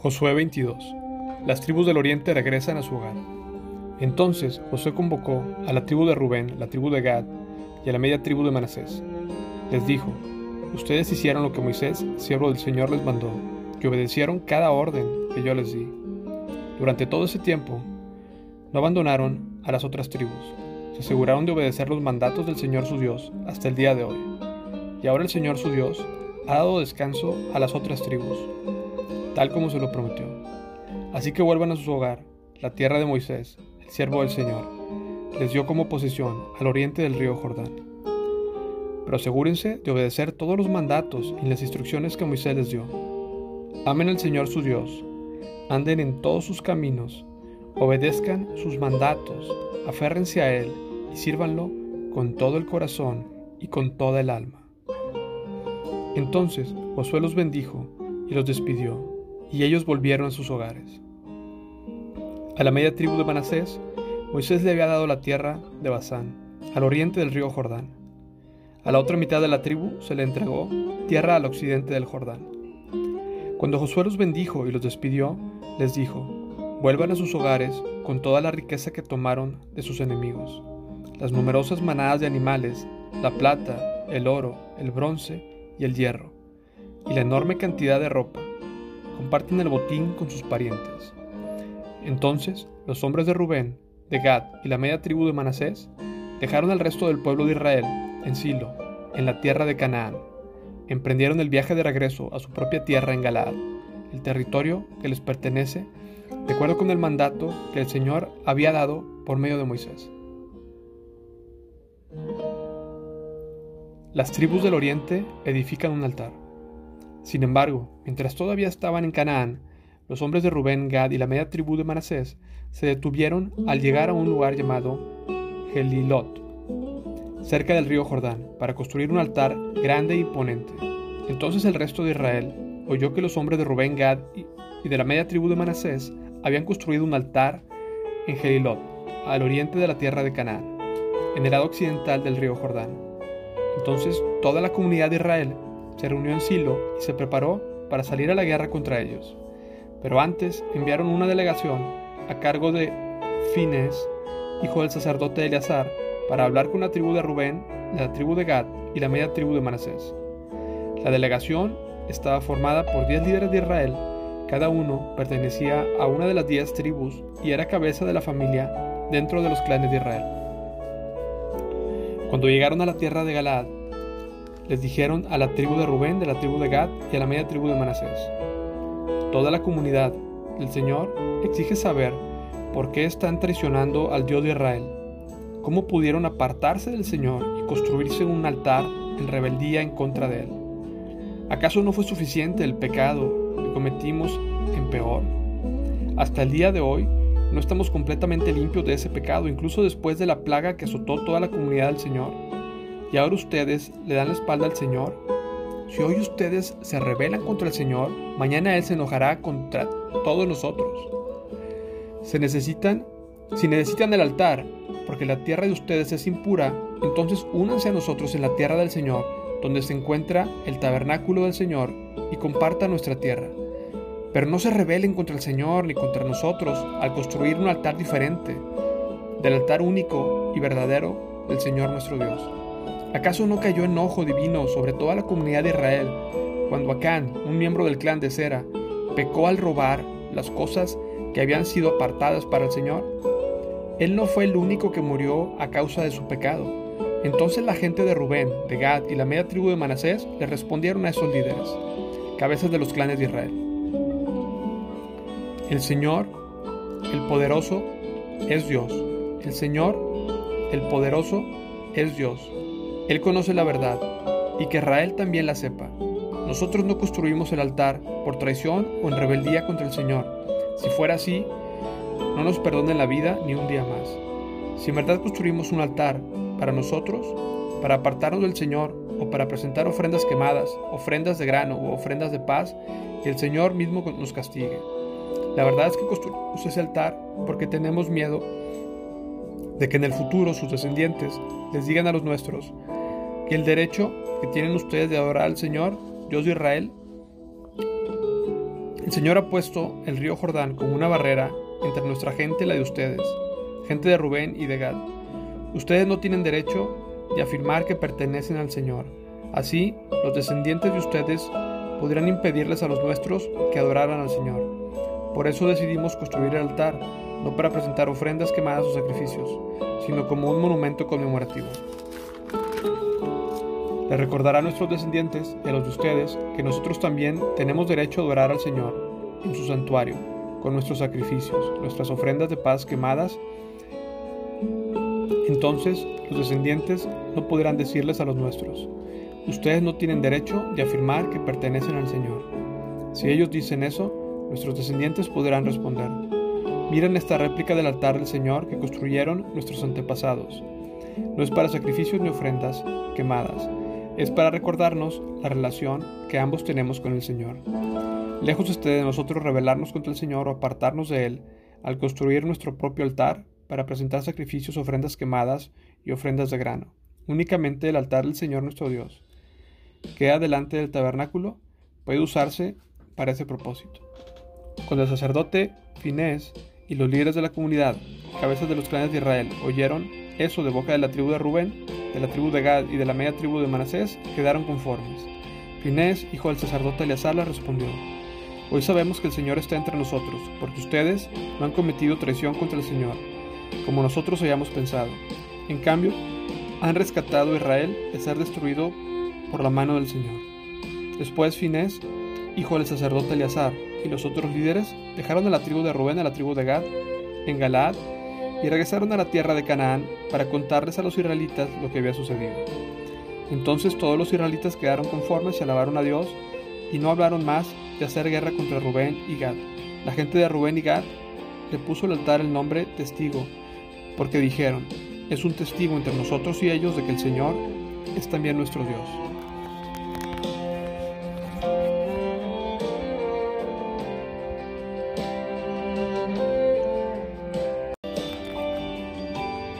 Josué 22. Las tribus del oriente regresan a su hogar. Entonces Josué convocó a la tribu de Rubén, la tribu de Gad y a la media tribu de Manasés. Les dijo, ustedes hicieron lo que Moisés, siervo del Señor, les mandó, y obedecieron cada orden que yo les di. Durante todo ese tiempo, no abandonaron a las otras tribus, se aseguraron de obedecer los mandatos del Señor su Dios hasta el día de hoy. Y ahora el Señor su Dios ha dado descanso a las otras tribus tal como se lo prometió. Así que vuelvan a su hogar, la tierra de Moisés, el siervo del Señor, les dio como posesión al oriente del río Jordán. Pero asegúrense de obedecer todos los mandatos y las instrucciones que Moisés les dio. Amen al Señor su Dios, anden en todos sus caminos, obedezcan sus mandatos, aférrense a Él y sírvanlo con todo el corazón y con toda el alma. Entonces Josué los bendijo y los despidió y ellos volvieron a sus hogares. A la media tribu de Manasés, Moisés le había dado la tierra de Basán, al oriente del río Jordán. A la otra mitad de la tribu se le entregó tierra al occidente del Jordán. Cuando Josué los bendijo y los despidió, les dijo, vuelvan a sus hogares con toda la riqueza que tomaron de sus enemigos, las numerosas manadas de animales, la plata, el oro, el bronce y el hierro, y la enorme cantidad de ropa comparten el botín con sus parientes. Entonces los hombres de Rubén, de Gad y la media tribu de Manasés dejaron al resto del pueblo de Israel en Silo, en la tierra de Canaán. Emprendieron el viaje de regreso a su propia tierra en Galaad, el territorio que les pertenece, de acuerdo con el mandato que el Señor había dado por medio de Moisés. Las tribus del oriente edifican un altar. Sin embargo, mientras todavía estaban en Canaán, los hombres de Rubén, Gad y la media tribu de Manasés se detuvieron al llegar a un lugar llamado Gelilot, cerca del río Jordán, para construir un altar grande e imponente. Entonces el resto de Israel oyó que los hombres de Rubén, Gad y de la media tribu de Manasés habían construido un altar en Gelilot, al oriente de la tierra de Canaán, en el lado occidental del río Jordán. Entonces toda la comunidad de Israel se reunió en Silo y se preparó para salir a la guerra contra ellos. Pero antes enviaron una delegación a cargo de Fines, hijo del sacerdote Eleazar, para hablar con la tribu de Rubén, la tribu de Gad y la media tribu de Manasés. La delegación estaba formada por diez líderes de Israel, cada uno pertenecía a una de las diez tribus y era cabeza de la familia dentro de los clanes de Israel. Cuando llegaron a la tierra de Galaad, les dijeron a la tribu de Rubén, de la tribu de Gad y a la media tribu de Manasés. Toda la comunidad del Señor exige saber por qué están traicionando al Dios de Israel, cómo pudieron apartarse del Señor y construirse un altar en rebeldía en contra de Él. ¿Acaso no fue suficiente el pecado que cometimos en peor? Hasta el día de hoy no estamos completamente limpios de ese pecado, incluso después de la plaga que azotó toda la comunidad del Señor y ahora ustedes le dan la espalda al Señor. Si hoy ustedes se rebelan contra el Señor, mañana Él se enojará contra todos nosotros. Se necesitan, si necesitan el altar, porque la tierra de ustedes es impura, entonces únanse a nosotros en la tierra del Señor, donde se encuentra el tabernáculo del Señor, y compartan nuestra tierra. Pero no se rebelen contra el Señor ni contra nosotros al construir un altar diferente del altar único y verdadero del Señor nuestro Dios. ¿Acaso no cayó enojo divino sobre toda la comunidad de Israel cuando Acán, un miembro del clan de Sera, pecó al robar las cosas que habían sido apartadas para el Señor? Él no fue el único que murió a causa de su pecado. Entonces la gente de Rubén, de Gad y la media tribu de Manasés le respondieron a esos líderes, cabezas de los clanes de Israel. El Señor, el poderoso, es Dios. El Señor, el poderoso, es Dios. Él conoce la verdad y que Israel también la sepa. Nosotros no construimos el altar por traición o en rebeldía contra el Señor. Si fuera así, no nos perdonen la vida ni un día más. Si en verdad construimos un altar para nosotros, para apartarnos del Señor o para presentar ofrendas quemadas, ofrendas de grano o ofrendas de paz, el Señor mismo nos castigue. La verdad es que construimos ese altar porque tenemos miedo de que en el futuro sus descendientes les digan a los nuestros, que el derecho que tienen ustedes de adorar al Señor, Dios de Israel, El Señor ha puesto el río Jordán como una barrera entre nuestra gente y la de ustedes, gente de Rubén y de Gad. Ustedes no tienen derecho de afirmar que pertenecen al Señor. Así, los descendientes de ustedes podrán impedirles a los nuestros que adoraran al Señor. Por eso decidimos construir el altar, no para presentar ofrendas quemadas o sacrificios, sino como un monumento conmemorativo. Le recordará a nuestros descendientes y a los de ustedes que nosotros también tenemos derecho a adorar al Señor en su santuario, con nuestros sacrificios, nuestras ofrendas de paz quemadas. Entonces los descendientes no podrán decirles a los nuestros, ustedes no tienen derecho de afirmar que pertenecen al Señor. Si ellos dicen eso, nuestros descendientes podrán responder, miren esta réplica del altar del Señor que construyeron nuestros antepasados. No es para sacrificios ni ofrendas quemadas, es para recordarnos la relación que ambos tenemos con el Señor. Lejos esté de nosotros rebelarnos contra el Señor o apartarnos de Él al construir nuestro propio altar para presentar sacrificios, ofrendas quemadas y ofrendas de grano. Únicamente el altar del Señor nuestro Dios, que queda delante del tabernáculo, puede usarse para ese propósito. Cuando el sacerdote Finés y los líderes de la comunidad, cabezas de los clanes de Israel, oyeron eso de boca de la tribu de Rubén, de la tribu de Gad y de la media tribu de Manasés, quedaron conformes. Finés, hijo del sacerdote Eleazar, respondió, Hoy sabemos que el Señor está entre nosotros, porque ustedes no han cometido traición contra el Señor, como nosotros hayamos pensado. En cambio, han rescatado a Israel de ser destruido por la mano del Señor. Después Finés, hijo del sacerdote Eleazar, y los otros líderes dejaron a la tribu de Rubén a la tribu de Gad en Galaad y regresaron a la tierra de Canaán para contarles a los israelitas lo que había sucedido. Entonces todos los israelitas quedaron conformes y alabaron a Dios y no hablaron más de hacer guerra contra Rubén y Gad. La gente de Rubén y Gad le puso al altar el nombre testigo, porque dijeron, es un testigo entre nosotros y ellos de que el Señor es también nuestro Dios.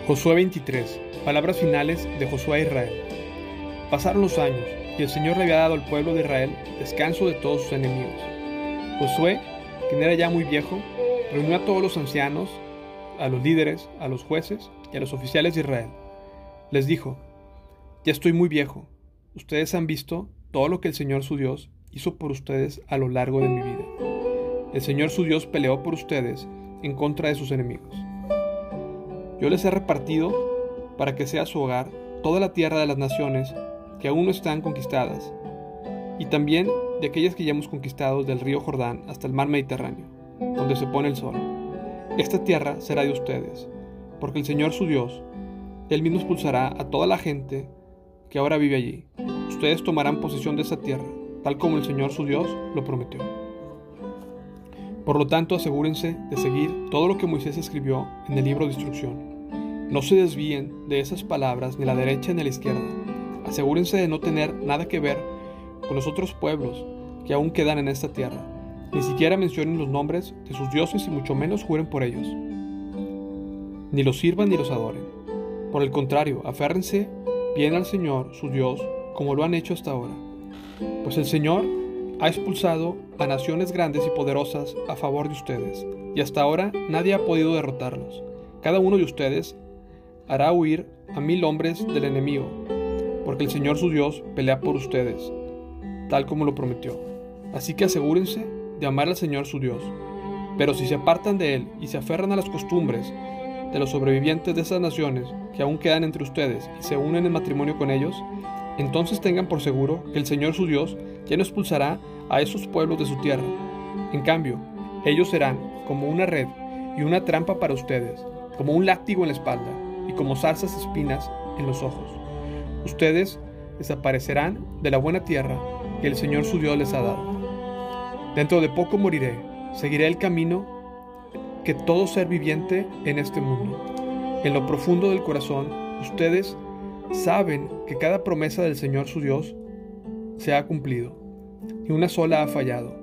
Josué 23. Palabras finales de Josué a Israel. Pasaron los años, y el Señor le había dado al pueblo de Israel descanso de todos sus enemigos. Josué, quien era ya muy viejo, reunió a todos los ancianos, a los líderes, a los jueces y a los oficiales de Israel. Les dijo, ya estoy muy viejo, ustedes han visto todo lo que el Señor su Dios hizo por ustedes a lo largo de mi vida. El Señor su Dios peleó por ustedes en contra de sus enemigos. Yo les he repartido para que sea su hogar toda la tierra de las naciones que aún no están conquistadas, y también de aquellas que ya hemos conquistado del río Jordán hasta el mar Mediterráneo, donde se pone el sol. Esta tierra será de ustedes, porque el Señor su Dios, Él mismo expulsará a toda la gente que ahora vive allí. Ustedes tomarán posesión de esa tierra, tal como el Señor su Dios lo prometió. Por lo tanto, asegúrense de seguir todo lo que Moisés escribió en el libro de instrucción. No se desvíen de esas palabras ni la derecha ni la izquierda. Asegúrense de no tener nada que ver con los otros pueblos que aún quedan en esta tierra. Ni siquiera mencionen los nombres de sus dioses y mucho menos juren por ellos. Ni los sirvan ni los adoren. Por el contrario, aférrense bien al Señor, su Dios, como lo han hecho hasta ahora. Pues el Señor ha expulsado a naciones grandes y poderosas a favor de ustedes, y hasta ahora nadie ha podido derrotarlos. Cada uno de ustedes hará huir a mil hombres del enemigo, porque el Señor su Dios pelea por ustedes, tal como lo prometió. Así que asegúrense de amar al Señor su Dios. Pero si se apartan de Él y se aferran a las costumbres de los sobrevivientes de esas naciones que aún quedan entre ustedes y se unen en matrimonio con ellos, entonces tengan por seguro que el Señor su Dios ya no expulsará a esos pueblos de su tierra. En cambio, ellos serán como una red y una trampa para ustedes, como un látigo en la espalda y como zarzas espinas en los ojos. Ustedes desaparecerán de la buena tierra que el Señor su Dios les ha dado. Dentro de poco moriré, seguiré el camino que todo ser viviente en este mundo. En lo profundo del corazón, ustedes saben que cada promesa del Señor su Dios se ha cumplido, y una sola ha fallado.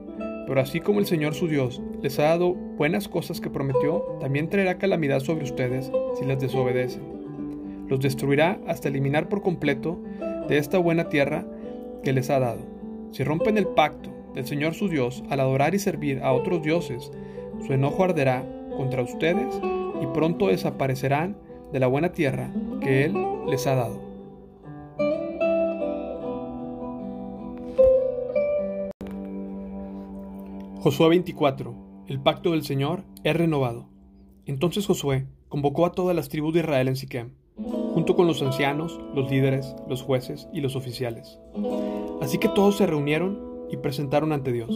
Pero así como el Señor su Dios les ha dado buenas cosas que prometió, también traerá calamidad sobre ustedes si las desobedecen. Los destruirá hasta eliminar por completo de esta buena tierra que les ha dado. Si rompen el pacto del Señor su Dios al adorar y servir a otros dioses, su enojo arderá contra ustedes y pronto desaparecerán de la buena tierra que Él les ha dado. Josué 24. El pacto del Señor es renovado. Entonces Josué convocó a todas las tribus de Israel en Siquem, junto con los ancianos, los líderes, los jueces y los oficiales. Así que todos se reunieron y presentaron ante Dios.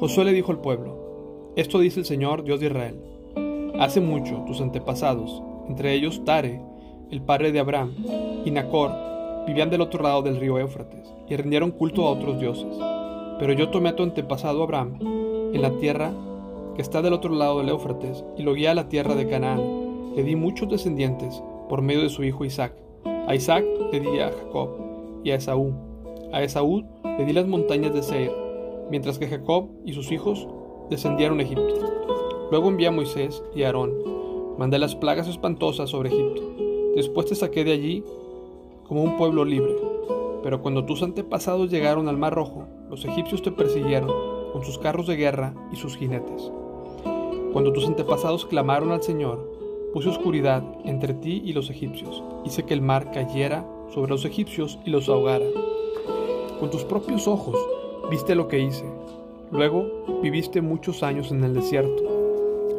Josué le dijo al pueblo, Esto dice el Señor, Dios de Israel. Hace mucho tus antepasados, entre ellos Tare, el padre de Abraham, y Nacor, vivían del otro lado del río Éufrates y rindieron culto a otros dioses. Pero yo tomé a tu antepasado Abraham en la tierra que está del otro lado del Éufrates y lo guié a la tierra de Canaán. Le di muchos descendientes por medio de su hijo Isaac. A Isaac le di a Jacob y a Esaú. A Esaú le di las montañas de Seir, mientras que Jacob y sus hijos descendieron a Egipto. Luego envié a Moisés y a Aarón. Mandé las plagas espantosas sobre Egipto. Después te saqué de allí como un pueblo libre. Pero cuando tus antepasados llegaron al Mar Rojo, los egipcios te persiguieron con sus carros de guerra y sus jinetes. Cuando tus antepasados clamaron al Señor, puse oscuridad entre ti y los egipcios, hice que el mar cayera sobre los egipcios y los ahogara. Con tus propios ojos viste lo que hice. Luego viviste muchos años en el desierto.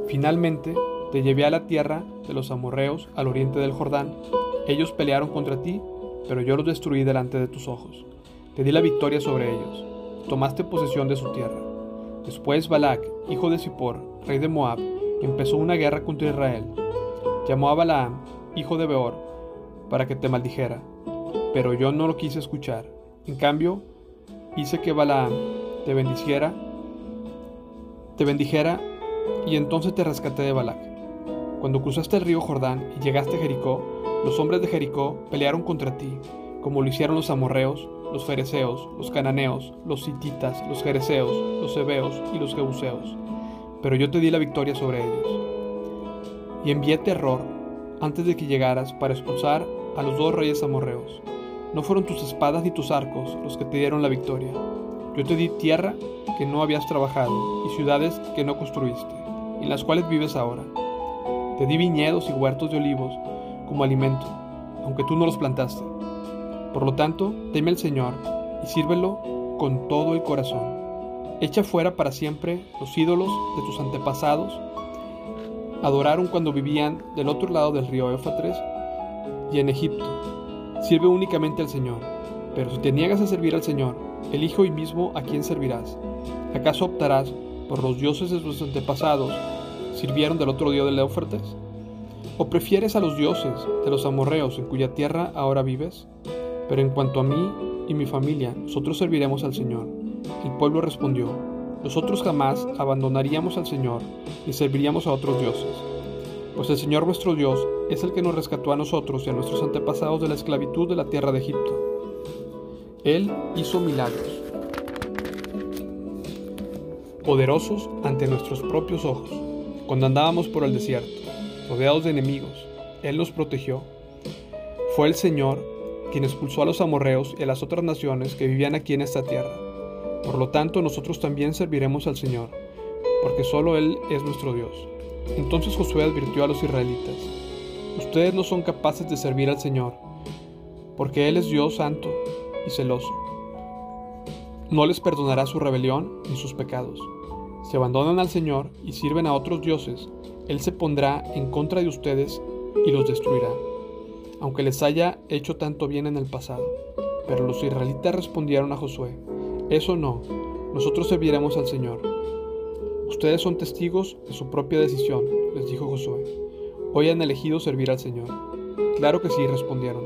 Finalmente te llevé a la tierra de los amorreos al oriente del Jordán. Ellos pelearon contra ti, pero yo los destruí delante de tus ojos. Te di la victoria sobre ellos tomaste posesión de su tierra. Después Balac, hijo de Zippor, rey de Moab, empezó una guerra contra Israel. Llamó a Balaam, hijo de Beor, para que te maldijera, pero yo no lo quise escuchar. En cambio, hice que Balaam te bendiciera, te bendijera, y entonces te rescaté de Balac. Cuando cruzaste el río Jordán y llegaste a Jericó, los hombres de Jericó pelearon contra ti, como lo hicieron los amorreos, los fereceos, los cananeos, los hititas, los jereceos, los hebeos y los jebuseos. Pero yo te di la victoria sobre ellos. Y envié terror antes de que llegaras para expulsar a los dos reyes amorreos. No fueron tus espadas ni tus arcos los que te dieron la victoria. Yo te di tierra que no habías trabajado y ciudades que no construiste, en las cuales vives ahora. Te di viñedos y huertos de olivos como alimento, aunque tú no los plantaste. Por lo tanto, teme al Señor y sírvelo con todo el corazón. Echa fuera para siempre los ídolos de tus antepasados. Adoraron cuando vivían del otro lado del río Éufrates y en Egipto. Sirve únicamente al Señor. Pero si te niegas a servir al Señor, elige hoy mismo a quién servirás. ¿Acaso optarás por los dioses de tus antepasados sirvieron del otro día del Éufrates? ¿O prefieres a los dioses de los amorreos en cuya tierra ahora vives? Pero en cuanto a mí y mi familia, nosotros serviremos al Señor. El pueblo respondió, nosotros jamás abandonaríamos al Señor ni serviríamos a otros dioses. Pues el Señor nuestro Dios es el que nos rescató a nosotros y a nuestros antepasados de la esclavitud de la tierra de Egipto. Él hizo milagros, poderosos ante nuestros propios ojos, cuando andábamos por el desierto, rodeados de enemigos. Él nos protegió. Fue el Señor quien expulsó a los amorreos y a las otras naciones que vivían aquí en esta tierra. Por lo tanto, nosotros también serviremos al Señor, porque solo Él es nuestro Dios. Entonces Josué advirtió a los israelitas, ustedes no son capaces de servir al Señor, porque Él es Dios santo y celoso. No les perdonará su rebelión ni sus pecados. Si abandonan al Señor y sirven a otros dioses, Él se pondrá en contra de ustedes y los destruirá aunque les haya hecho tanto bien en el pasado. Pero los israelitas respondieron a Josué, eso no, nosotros serviremos al Señor. Ustedes son testigos de su propia decisión, les dijo Josué. Hoy han elegido servir al Señor. Claro que sí, respondieron.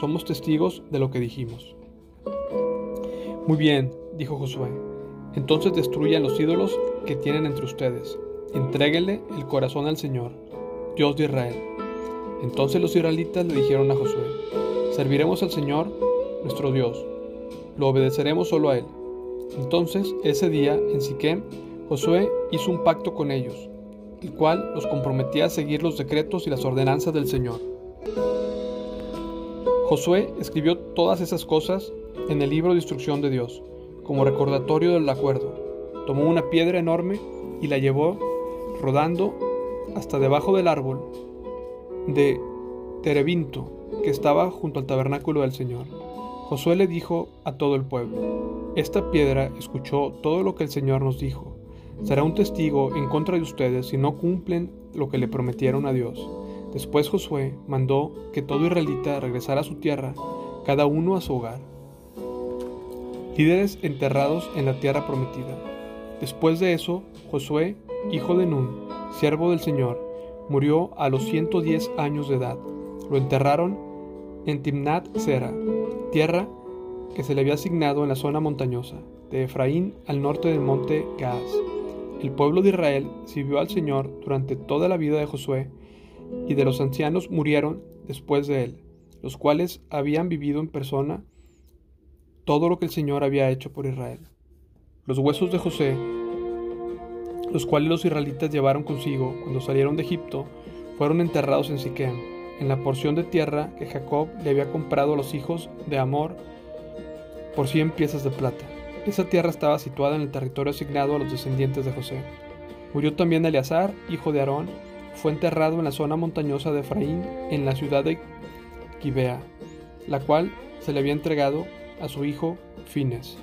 Somos testigos de lo que dijimos. Muy bien, dijo Josué. Entonces destruyan los ídolos que tienen entre ustedes. Entréguenle el corazón al Señor, Dios de Israel entonces los israelitas le dijeron a Josué, serviremos al Señor, nuestro Dios, lo obedeceremos solo a Él. Entonces, ese día, en Siquem, Josué hizo un pacto con ellos, el cual los comprometía a seguir los decretos y las ordenanzas del Señor. Josué escribió todas esas cosas en el libro de instrucción de Dios, como recordatorio del acuerdo. Tomó una piedra enorme y la llevó rodando hasta debajo del árbol de Terebinto que estaba junto al tabernáculo del Señor. Josué le dijo a todo el pueblo, Esta piedra escuchó todo lo que el Señor nos dijo. Será un testigo en contra de ustedes si no cumplen lo que le prometieron a Dios. Después Josué mandó que todo israelita regresara a su tierra, cada uno a su hogar. Líderes enterrados en la tierra prometida. Después de eso, Josué, hijo de Nun, siervo del Señor, murió a los 110 años de edad. Lo enterraron en Timnat Sera, tierra que se le había asignado en la zona montañosa de Efraín al norte del monte Gaaz. El pueblo de Israel sirvió al Señor durante toda la vida de Josué y de los ancianos murieron después de él, los cuales habían vivido en persona todo lo que el Señor había hecho por Israel. Los huesos de José, los cuales los israelitas llevaron consigo cuando salieron de Egipto, fueron enterrados en Siquem, en la porción de tierra que Jacob le había comprado a los hijos de Amor por cien piezas de plata. Esa tierra estaba situada en el territorio asignado a los descendientes de José. Murió también Eleazar, hijo de Aarón, fue enterrado en la zona montañosa de Efraín, en la ciudad de Gibea, la cual se le había entregado a su hijo Fines.